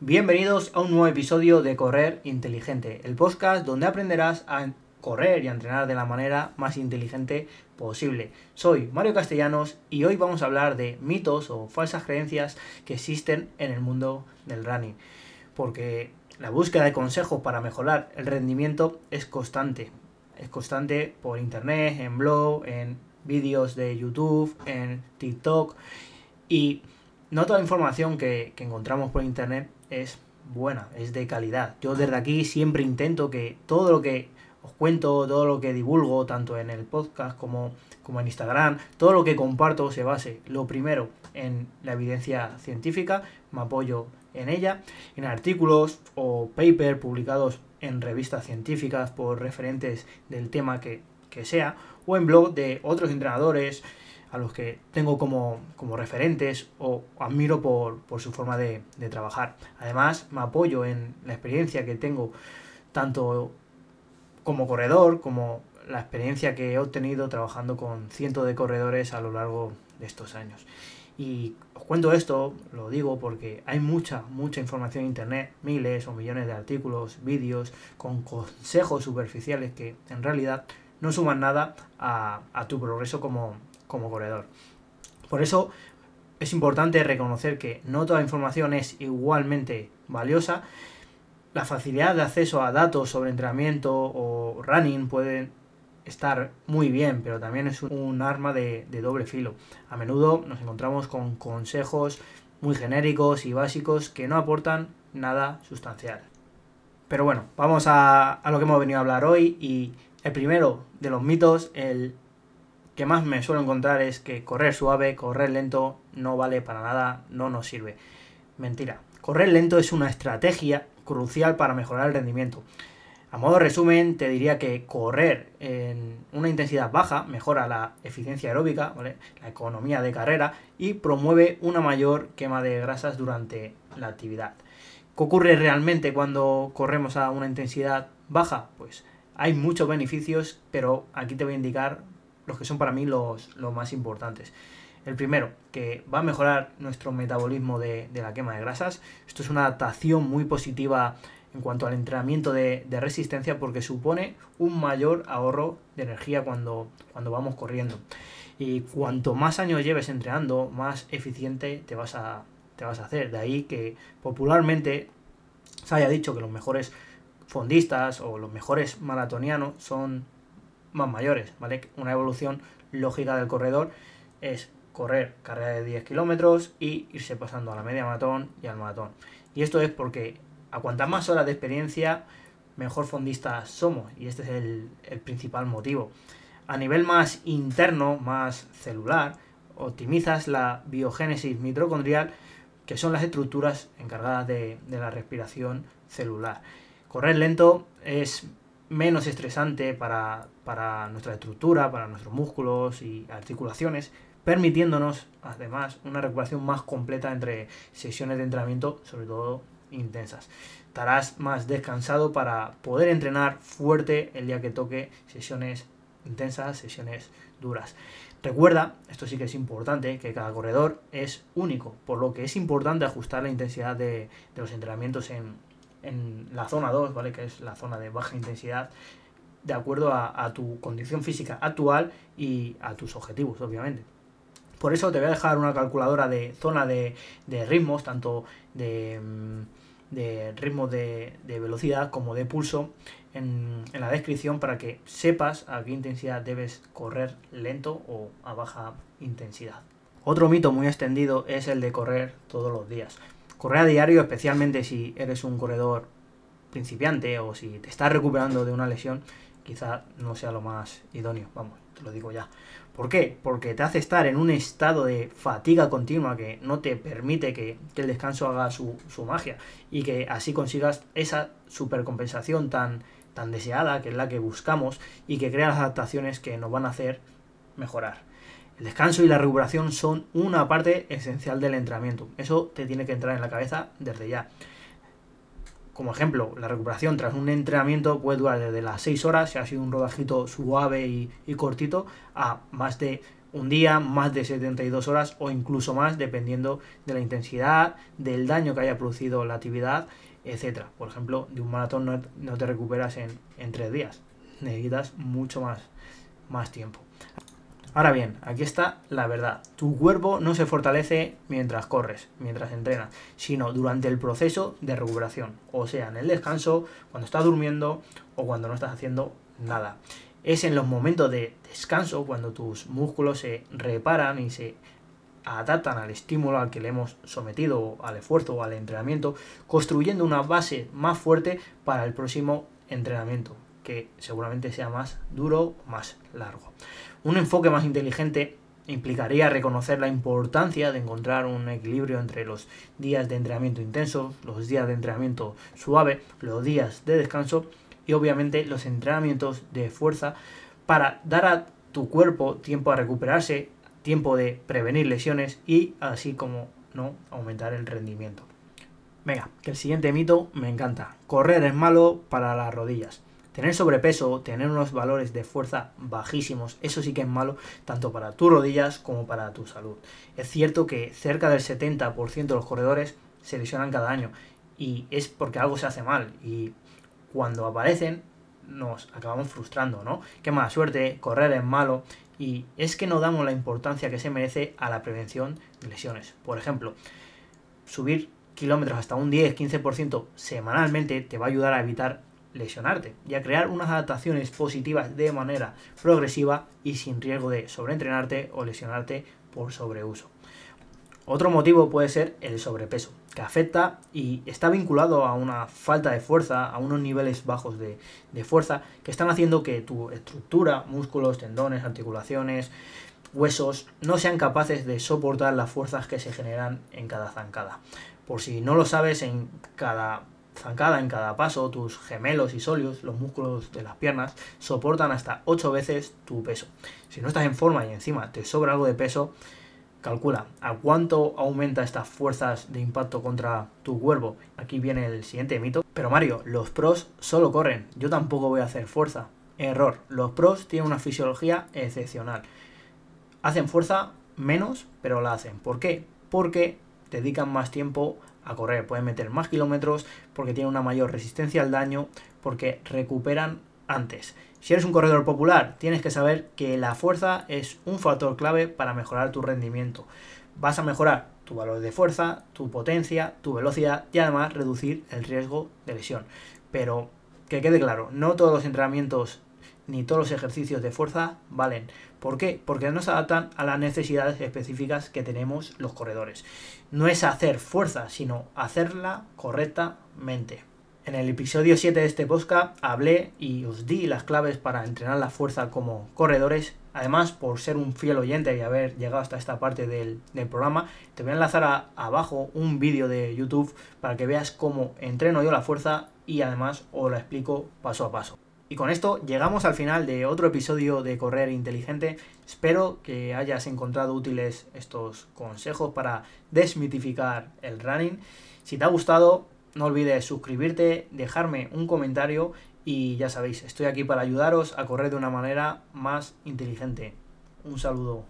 Bienvenidos a un nuevo episodio de Correr Inteligente, el podcast donde aprenderás a correr y a entrenar de la manera más inteligente posible. Soy Mario Castellanos y hoy vamos a hablar de mitos o falsas creencias que existen en el mundo del running. Porque la búsqueda de consejos para mejorar el rendimiento es constante. Es constante por internet, en blog, en vídeos de YouTube, en TikTok y no toda la información que, encontramos por internet es buena, es de calidad. Yo desde aquí siempre intento que todo lo que os cuento, todo lo que divulgo, tanto en el podcast como, como en Instagram, todo lo que comparto se base, lo primero, en la evidencia científica, me apoyo en ella, en artículos o papers publicados en revistas científicas por referentes del tema que, que sea, o en blog de otros entrenadores, a los que tengo como, referentes o admiro por, su forma de, trabajar. Además, me apoyo en la experiencia que tengo tanto como corredor como la experiencia que he obtenido trabajando con cientos de corredores a lo largo de estos años. Y os cuento esto, lo digo porque hay mucha, mucha información en Internet, miles o millones de artículos, vídeos, con consejos superficiales que en realidad no suman nada a, tu progreso como, como corredor. Por eso es importante reconocer que no toda información es igualmente valiosa. La facilidad de acceso a datos sobre entrenamiento o running puede estar muy bien, pero también es un arma de, doble filo. A menudo nos encontramos con consejos muy genéricos y básicos que no aportan nada sustancial. Pero bueno, vamos a, a lo que hemos venido a hablar hoy y el primero de los mitos, el que más me suelo encontrar es que correr suave, correr lento no vale para nada, no nos sirve. Mentira. Correr lento es una estrategia crucial para mejorar el rendimiento. A modo de resumen, te diría que correr en una intensidad baja mejora la eficiencia aeróbica, la economía de carrera y promueve una mayor quema de grasas durante la actividad. ¿Qué ocurre realmente cuando corremos a una intensidad baja? Pues hay muchos beneficios, pero aquí te voy a indicar los que son para mí los, más importantes. El primero, que va a mejorar nuestro metabolismo de, la quema de grasas. Esto es una adaptación muy positiva en cuanto al entrenamiento de, resistencia porque supone un mayor ahorro de energía cuando, cuando vamos corriendo. Y cuanto más años lleves entrenando, más eficiente te vas a, te vas a hacer. De ahí que popularmente se haya dicho que los mejores fondistas o los mejores maratonianos son más mayores, ¿vale? Una evolución lógica del corredor es correr carrera de 10 kilómetros y irse pasando a la media maratón y al maratón. Y esto es porque a cuantas más horas de experiencia, mejor fondistas somos. Y este es el, el principal motivo. A nivel más interno, más celular, optimizas la biogénesis mitocondrial, que son las estructuras encargadas de, de la respiración celular. Correr lento es menos estresante para, nuestra estructura, para nuestros músculos y articulaciones, permitiéndonos además una recuperación más completa entre sesiones de entrenamiento, sobre todo intensas. Estarás más descansado para poder entrenar fuerte el día que toque sesiones intensas, sesiones duras. Recuerda, esto sí que es importante, que cada corredor es único, por lo que es importante ajustar la intensidad de, de los entrenamientos en, en la zona 2, ¿vale? Que es la zona de baja intensidad, de acuerdo a, tu condición física actual y a tus objetivos, obviamente. Por eso te voy a dejar una calculadora de zona de, ritmos, tanto de, mm, de ritmo de, velocidad como de pulso, en, en, la descripción para que sepas a qué intensidad debes correr lento o a baja intensidad. Otro mito muy extendido es el de correr todos los días. Correr a diario, especialmente si eres un corredor principiante o si te estás recuperando de una lesión, quizá no sea lo más idóneo, vamos, te lo digo ya. ¿Por qué? Porque te hace estar en un estado de fatiga continua que no te permite que, el descanso haga su, magia y que así consigas esa supercompensación tan, tan deseada, que es la que buscamos, y que crea las adaptaciones que nos van a hacer mejorar. El descanso y la recuperación son una parte esencial del entrenamiento. Eso te tiene que entrar en la cabeza desde ya. Como ejemplo, la recuperación tras un entrenamiento puede durar desde las 6 horas, si ha sido un rodajito suave y, cortito, a más de un día, más de 72 horas o incluso más, dependiendo de la intensidad, del daño que haya producido la actividad, etcétera. Por ejemplo, de un maratón no, te recuperas en, en tres días, necesitas mucho más tiempo. Ahora bien, aquí está la verdad. Tu cuerpo no se fortalece mientras corres, mientras entrenas, sino durante el proceso de recuperación, o sea, en el descanso, cuando estás durmiendo o cuando no estás haciendo nada. Es en los momentos de descanso cuando tus músculos se reparan y se adaptan al estímulo al que le hemos sometido, al esfuerzo o al entrenamiento, construyendo una base más fuerte para el próximo entrenamiento, que seguramente sea más duro, más largo. Un enfoque más inteligente implicaría reconocer la importancia de encontrar un equilibrio entre los días de entrenamiento intenso, los días de entrenamiento suave, los días de descanso y obviamente los entrenamientos de fuerza para dar a tu cuerpo tiempo a recuperarse, tiempo de prevenir lesiones y así como no aumentar el rendimiento. Venga, que el siguiente mito me encanta. Correr es malo para las rodillas. Tener sobrepeso, tener unos valores de fuerza bajísimos, eso sí que es malo tanto para tus rodillas como para tu salud. Es cierto que cerca del 70% de los corredores se lesionan cada año y es porque algo se hace mal y cuando aparecen nos acabamos frustrando, ¿no? Qué mala suerte, correr es malo y es que no damos la importancia que se merece a la prevención de lesiones. Por ejemplo, subir kilómetros hasta un 10-15% semanalmente te va a ayudar a evitar lesionarte y a crear unas adaptaciones positivas de manera progresiva y sin riesgo de sobreentrenarte o lesionarte por sobreuso. Otro motivo puede ser el sobrepeso, que afecta y está vinculado a una falta de fuerza, a unos niveles bajos de, de fuerza que están haciendo que tu estructura, músculos, tendones, articulaciones, huesos no sean capaces de soportar las fuerzas que se generan en cada zancada. Por si no lo sabes, en cada zancada en cada paso, tus gemelos y solios, los músculos de las piernas, soportan hasta 8 veces tu peso. Si no estás en forma y encima te sobra algo de peso, calcula a cuánto aumenta estas fuerzas de impacto contra tu cuerpo. Aquí viene el siguiente mito. Pero Mario, los pros solo corren, yo tampoco voy a hacer fuerza. Error, los pros tienen una fisiología excepcional. Hacen fuerza menos, pero la hacen. ¿Por qué? Porque dedican más tiempo a correr, pueden meter más kilómetros porque tienen una mayor resistencia al daño, porque recuperan antes. Si eres un corredor popular, tienes que saber que la fuerza es un factor clave para mejorar tu rendimiento. Vas a mejorar tu valor de fuerza, tu potencia, tu velocidad y además reducir el riesgo de lesión. Pero que quede claro, no todos los entrenamientos ni todos los ejercicios de fuerza valen. ¿Por qué? Porque no se adaptan a las necesidades específicas que tenemos los corredores. No es hacer fuerza, sino hacerla correctamente. En el episodio 7 de este podcast hablé y os di las claves para entrenar la fuerza como corredores. Además, por ser un fiel oyente y haber llegado hasta esta parte del, programa, te voy a enlazar abajo un vídeo de YouTube para que veas cómo entreno yo la fuerza y además os la explico paso a paso. Y con esto llegamos al final de otro episodio de Correr Inteligente. Espero que hayas encontrado útiles estos consejos para desmitificar el running. Si te ha gustado, no olvides suscribirte, dejarme un comentario y ya sabéis, estoy aquí para ayudaros a correr de una manera más inteligente. Un saludo.